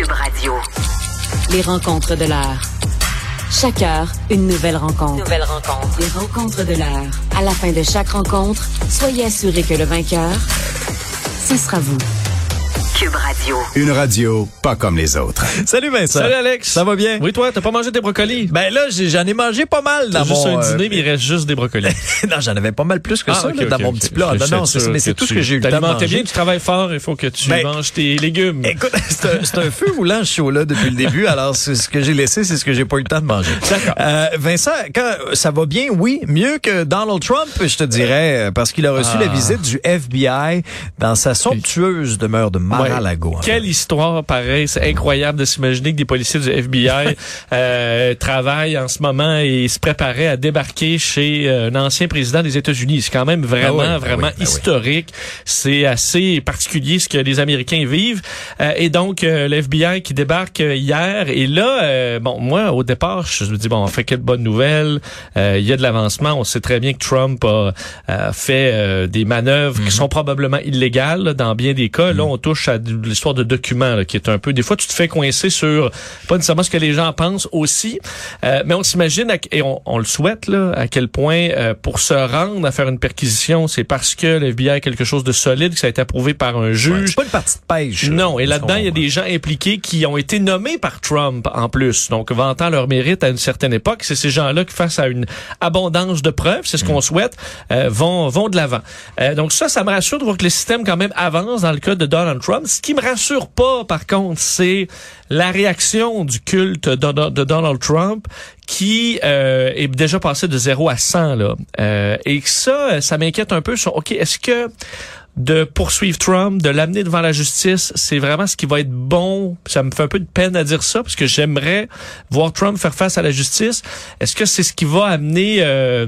Cube Radio. Les rencontres de l'heure. Chaque heure, une nouvelle rencontre. Nouvelle rencontre. Les rencontres de l'heure. À la fin de chaque rencontre, soyez assurés que le vainqueur, ce sera vous. Cube Radio. Une radio pas comme les autres. Salut Vincent. Salut Alex. Ça va bien? Oui, toi, t'as pas mangé tes brocolis? Ben là, j'en ai mangé pas mal dans T'as juste mon... un euh, dîner, mais il reste juste des brocolis. non, j'en avais pas mal plus que Ah, ça là, dans mon petit plat. Je Non, non, c'est sûr mais c'est tout ce que j'ai eu le temps de bien, tu travailles fort, il faut que tu Ben, manges tes légumes. Écoute, c'est un, un feu roulant ce show-là depuis le début, alors c'est ce que j'ai laissé, c'est ce que j'ai pas eu le temps de manger. D'accord. Euh, Vincent, quand ça va bien, oui, mieux que Donald Trump, je te dirais, euh, parce qu'il a reçu Ah. la visite du FBI dans sa somptueuse demeure de Mar-a-Lago. Quelle histoire pareille. C'est incroyable de s'imaginer que des policiers du FBI euh, travaillent en ce moment et se préparaient à débarquer chez euh, un ancien président des États-Unis. C'est quand même vraiment, Ah oui, ben vraiment oui, ben oui. historique. C'est assez particulier ce que les Américains vivent. Euh, et donc, euh, le FBI qui débarque hier. Et là, euh, bon, moi, au départ, je me dis, bon, on fait quelle bonne nouvelle. Euh, Il y a de l'avancement. On sait très bien que Trump a, a fait euh, des manœuvres Mhm. qui sont probablement illégales là, dans bien des cas. Là, on touche à l'histoire de documents là, qui est un peu... Des fois, tu te fais coincer sur pas nécessairement ce que les gens pensent aussi, euh, mais on s'imagine, et on, on le souhaite, là, à quel point euh, pour se rendre à faire une perquisition, c'est parce que le FBI a quelque chose de solide, que ça a été approuvé par un Ouais, juge. c'est pas une partie de pêche. Non, et là-dedans, il y a des gens impliqués qui ont été nommés par Trump en plus, donc vantant leur mérite à une certaine époque. C'est ces gens-là qui, face à une abondance de preuves, c'est ce qu'on souhaite, euh, vont vont de l'avant. Euh, donc ça, ça me rassure de voir que le système quand même avance dans le cas de Donald Trump. Ce qui me rassure pas, par contre, c'est la réaction du culte de, Donald Trump qui euh, est déjà passé de 0 à 100 là. Euh, et ça, ça m'inquiète un peu sur OK, est-ce que de poursuivre Trump, de l'amener devant la justice, c'est vraiment ce qui va être bon. Ça me fait un peu de peine à dire ça parce que j'aimerais voir Trump faire face à la justice. Est-ce que c'est ce qui va amener euh,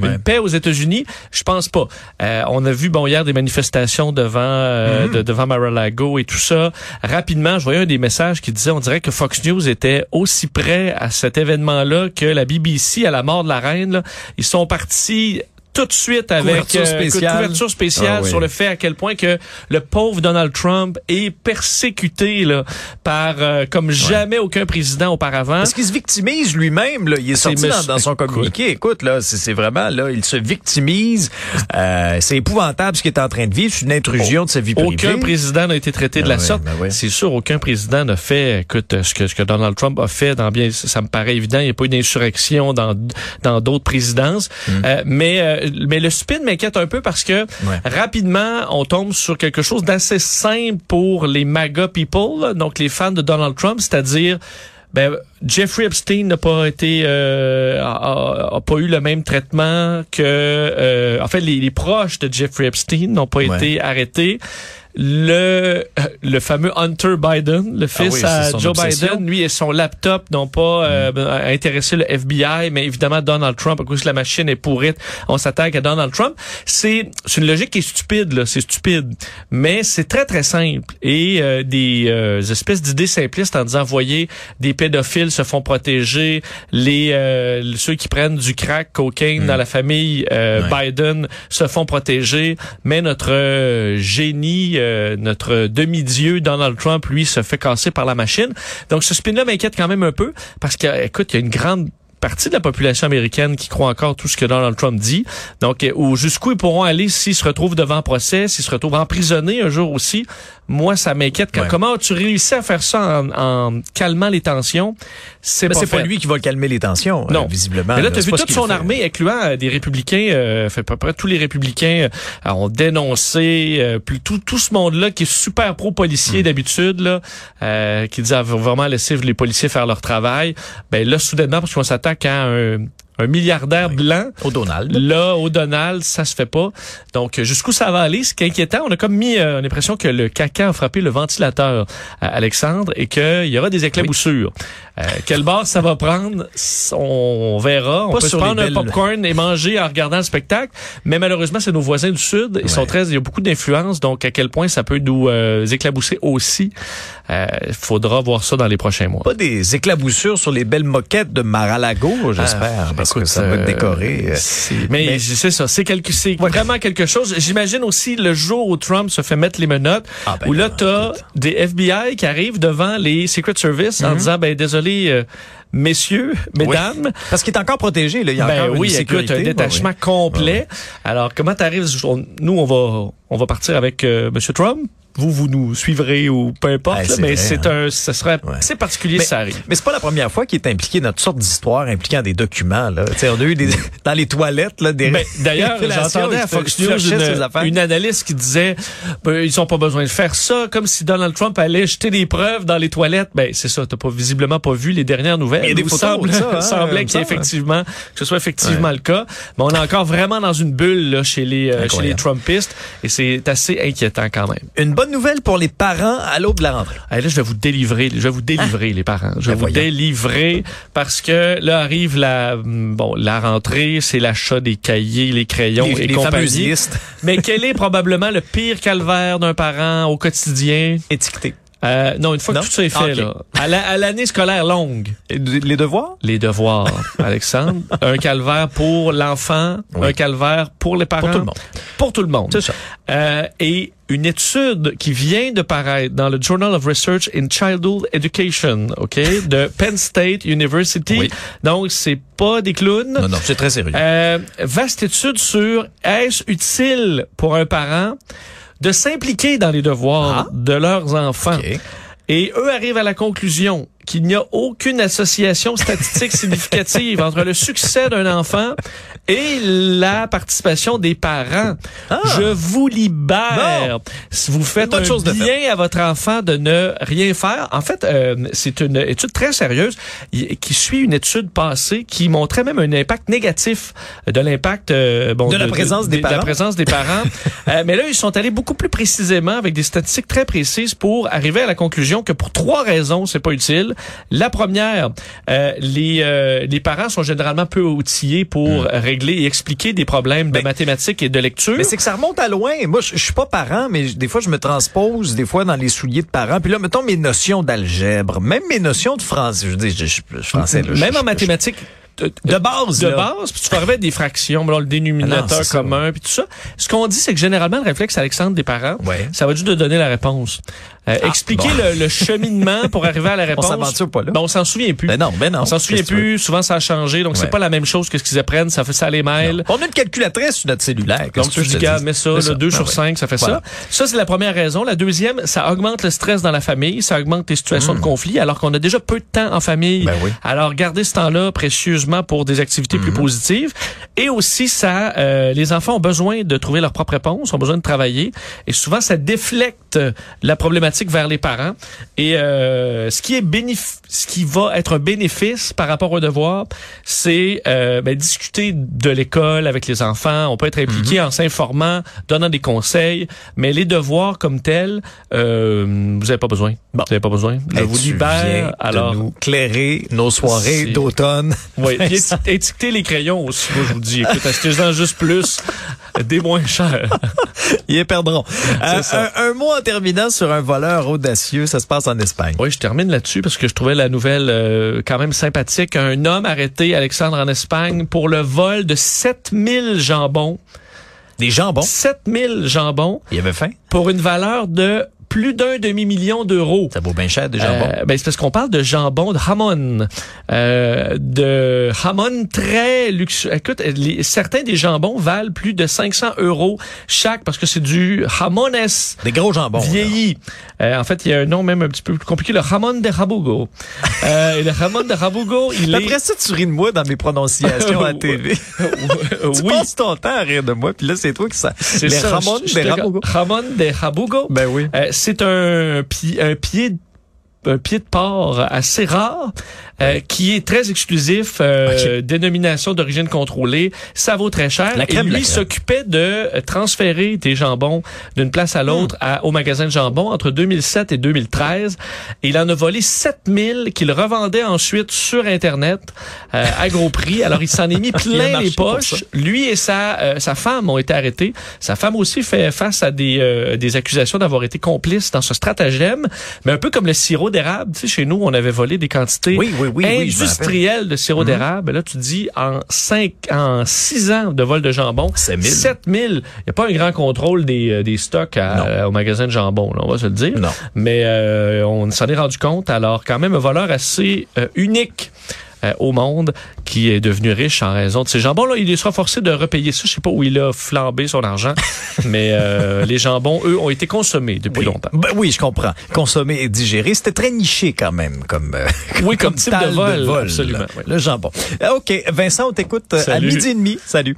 Ouais. une paix aux États-Unis? Je pense pas. Euh, on a vu bon hier des manifestations devant euh, de- devant Mar-a-Lago et tout ça. Rapidement, je voyais un des messages qui disait on dirait que Fox News était aussi près à cet événement-là que la BBC à la mort de la reine. là. Ils sont partis tout de suite avec Couverture spéciale. couverture spéciale Ah oui. sur le fait à quel point que le pauvre Donald Trump est persécuté là, par euh, comme jamais aucun président auparavant. Parce qu'il se victimise lui-même, là. Il est sorti dans, monsieur- dans son communiqué. Écoute, là, c'est vraiment, là, il se victimise. Euh, c'est épouvantable ce qu'il est en train de vivre. C'est une intrusion de sa vie privée. Aucun président n'a été traité de la oui, sorte. ben oui. C'est sûr, aucun président n'a fait, écoute, ce que, ce que Donald Trump a fait dans bien, ça me paraît évident. Il n'y a pas eu d'insurrection dans dans d'autres présidences. Euh, mais euh, mais le spin m'inquiète un peu parce que. Ouais. rapidement, on tombe sur quelque chose d'assez simple pour les MAGA people, donc les fans de Donald Trump, c'est-à-dire ben, Jeffrey Epstein n'a pas été euh, a, a- a pas eu le même traitement que euh, en fait les, les proches de Jeffrey Epstein n'ont pas Ouais. été arrêtés. Le euh, le fameux Hunter Biden, le fils Ah oui, c'est à Joe obsession. Biden, lui et son laptop n'ont pas euh, intéressé le FBI, mais évidemment Donald Trump, à cause que la machine est pourrite, on s'attaque à Donald Trump. C'est c'est une logique qui est stupide, là, c'est stupide, mais c'est très très simple et euh, des euh, espèces d'idées simplistes en disant voyez des pédophiles se font protéger, les euh, ceux qui prennent du crack, cocaine dans la famille euh, Ouais. Biden se font protéger, mais notre euh, génie, euh, notre demi-dieu Donald Trump, lui, se fait casser par la machine. Donc ce spin-là m'inquiète quand même un peu parce que, écoute, il y a une grande partie de la population américaine qui croit encore tout ce que Donald Trump dit. Donc, euh, jusqu'où ils pourront aller s'ils se retrouvent devant procès, s'ils se retrouvent emprisonnés un jour aussi. Moi, ça m'inquiète. Ouais. Comment as-tu réussi à faire ça en, en calmant les tensions? C'est pas pas lui qui va calmer les tensions, euh, Non. visiblement. Mais là, là. tu as C'est vu toute son fait. armée, incluant euh, des républicains, euh, fait à peu près tous les républicains euh, ont dénoncé, euh, puis tout, tout ce monde-là qui est super pro-policier d'habitude, là, euh, qui dit ah, vraiment laisser les policiers faire leur travail. Ben là, soudainement, parce qu'on s'attaque à un, un milliardaire blanc, Au Donald. Là, au Donald, ça se fait pas. Donc, euh, jusqu'où ça va aller? Ce qui est inquiétant, on a comme mis euh, l'impression que le caca a frappé le ventilateur, à Alexandre, et qu'il y aura des éclaboussures. Euh, quel bar ça va prendre? On verra. On Pas peut se sur prendre un popcorn et manger en regardant le spectacle. Mais malheureusement, c'est nos voisins du Sud. Ils sont très, il y a beaucoup d'influence. Donc, à quel point ça peut nous euh, éclabousser aussi? Il faudra voir ça dans les prochains mois. Pas des éclaboussures sur les belles moquettes de Mar-a-Lago, j'espère. Ah, que ça va être décoré. euh, mais, mais- c'est ça, c'est quelque, c'est vraiment quelque chose. J'imagine aussi le jour où Trump se fait mettre les menottes, Ah, ben où là t'as des FBI qui arrivent devant les Secret Service en disant ben désolé euh, messieurs, mesdames. Parce qu'il est encore protégé, là. Il y a Ben encore oui, une écoute, sécurité. un détachement complet. Alors, comment t'arrives? Nous, on va, on va partir avec euh, Monsieur Trump. Vous, vous nous suivrez ou peu importe. Ouais, là, c'est mais c'est un, ce serait Ouais. assez particulier Mais- si ça arrive. Mais c'est pas la première fois qu'il est impliqué dans toutes sortes d'histoires impliquant des documents. Là. Tu sais, on a eu des, dans les toilettes là, des Ben, D'ailleurs, j'entendais à Fox News une, une analyste qui disait ben, ils ont pas besoin de faire ça, comme si Donald Trump allait jeter des preuves dans les toilettes. Ben c'est ça, t'as pas visiblement pas vu les dernières nouvelles. Mais il y a des photos semble, ça, hein, semblait il qu'il effectivement que ce soit effectivement le cas. Mais on est encore vraiment dans une bulle là, chez les euh, chez les. Trumpistes et c'est assez inquiétant quand même. Une bonne nouvelle pour les parents à l'aube de la rentrée. Allez, là, je vais vous délivrer, je vais vous délivrer les parents. Je vais Ben vous voyons. délivrer parce que là arrive la hum, bon la rentrée, c'est l'achat des cahiers, les crayons Les, et les compagnie. Mais quel est probablement le pire calvaire d'un parent au quotidien? étiquetées. Euh, non, une fois Non? que tout ça est fait, Ok. là, à la- à l'année scolaire longue, Et Les devoirs? les devoirs, Alexandre, un calvaire pour l'enfant, Oui. un calvaire pour les parents. Pour tout le monde. Pour tout le monde. C'est ça. Euh, et une étude qui vient de paraître dans le Journal of Research in Childhood Education, OK, de Penn State University. Oui. Donc, c'est pas des clowns. Non, non, c'est très sérieux. Euh, vaste étude sur est-ce utile pour un parent de s'impliquer dans les devoirs Ah. de leurs enfants. Et eux arrivent à la conclusion qu'il n'y a aucune association statistique significative entre le succès d'un enfant et la participation des parents. Ah. Je vous libère. Si vous faites un chose de bien à votre enfant de ne rien faire, en fait, euh, c'est une étude très sérieuse qui suit une étude passée qui montrait même un impact négatif de l'impact euh, bon, De la présence des de la parents. présence des parents. Euh, mais là, ils sont allés beaucoup plus précisément avec des statistiques très précises pour arriver à la conclusion que pour trois raisons, c'est pas utile. La première, euh, les euh, les parents sont généralement peu outillés pour régler et expliquer des problèmes de Hmm. Ben, mathématiques et de lecture. Mais c'est que ça remonte à loin. Moi, je je suis pas parent, mais des fois, je me transpose des fois dans les souliers de parents. Puis là, mettons mes notions d'algèbre, même mes notions de français. Je dis, je, je, je- français. Là, Même en mathématiques. De, base, de là. base, puis tu parlais des fractions, là, le dénominateur Ah non, c'est ça, commun, puis tout ça. Ce qu'on dit, c'est que généralement, le réflexe, Alexandre, des parents, Ouais. ça va juste de donner la réponse. Euh, expliquer bon. le, le cheminement pour arriver à la réponse. s'aventure pas là. Ben, on s'en souvient plus. Ben non, ben non. On s'en souvient plus. Souvent, ça a changé. Donc, c'est Ouais. pas la même chose que ce qu'ils apprennent. Ça fait ça les mails. On a une calculatrice sur notre cellulaire. Donc, tu dis, gars, mets ça, C'est le 2 Ah sur ouais. 5, ça fait Voilà. ça. Ça, c'est la première raison. La deuxième, ça augmente le stress dans la famille, ça augmente les situations de conflit, alors qu'on a déjà peu de temps en famille. Ben oui. Alors, garder ce temps-là précieusement pour des activités Hmm. plus positives. Et aussi, ça, euh, les enfants ont besoin de trouver leur propre réponse, ont besoin de travailler. Et souvent, ça déflecte la problématique vers les parents. Et euh, ce qui est bénéf ce qui va être un bénéfice par rapport aux devoirs, c'est euh, ben, discuter de l'école avec les enfants. On peut être impliqué Mhm. en s'informant, donnant des conseils, mais les devoirs comme tels, euh, vous n'avez pas besoin. Bon. Vous n'avez pas besoin. Je vous libère. Alors, nous clairer nos soirées d'automne. oui. Étiqueter les crayons aussi. Moi, je vous dis, écoute, achetez-en juste plus, des moins chers. Ils perdront. Euh, un mot en terminant sur un voleur audacieux. Ça se passe en Espagne. Oui, je termine là-dessus parce que je trouvais la nouvelle euh, quand même sympathique. Un homme arrêté, Alexandre, en Espagne, pour le vol de 7000 jambons. Des jambons? 7000 jambons Il avait faim? pour une valeur de plus d'un demi-million d'euros. Ça vaut bien cher, des jambons. Euh, ben, c'est parce qu'on parle de jambon, de jamon, euh, de jamon très luxueux. Écoute, les- certains des jambons valent plus de 500 euros chaque parce que c'est du jamones des gros jambons. vieilli. Euh, en fait, il y a un nom même un petit peu plus compliqué, le jamon de Rabugo. euh, le jamon de Rabugo, il est... Après ça, tu ris de moi dans mes prononciations à TV. tu oui, passes ton temps à rire de moi, puis là, c'est toi qui ça. c'est Les. Ramon te- Rabugo. Jamon de Rabugo. Ben oui. C'est un, un pied un pied de porc assez rare, euh, qui est très exclusif, euh, dénomination d'origine contrôlée. Ça vaut très cher. La crème Et lui s'occupait de euh, transférer des jambons d'une place à l'autre à- au magasin de jambon entre 2007 et 2013. Et il en a volé 7000 qu'il revendait ensuite sur Internet euh, à gros prix. Alors, il s'en est mis plein les poches. Lui et sa, euh, sa femme ont été arrêtés. Sa femme aussi fait face à des, euh, des accusations d'avoir été complice dans ce stratagème. Mais un peu comme le sirop sirop d'érable, tu sais, chez nous, on avait volé des quantités Oui, oui, oui, industrielles de sirop d'érable. Là, tu dis, en cinq, en six ans de vol de jambon, C'est mille. 7000. Il n'y a pas un grand contrôle des, euh, des stocks à- euh, au magasin de jambon, là, on va se le dire. Non. Mais euh, on s'en est rendu compte. Alors, quand même, un voleur assez euh, unique. au monde, qui est devenu riche en raison de ces jambons-là. Il sera forcé de repayer ça. Je sais pas où il a flambé son argent, mais euh, les jambons, eux, ont été consommés depuis Oui. longtemps. Ben oui, je comprends. Consommer et digérer, c'était très niché quand même, comme euh, Oui, comme type de vol, là, absolument, oui. Le jambon. Euh, OK, Vincent, on t'écoute euh, à midi et demi. Salut.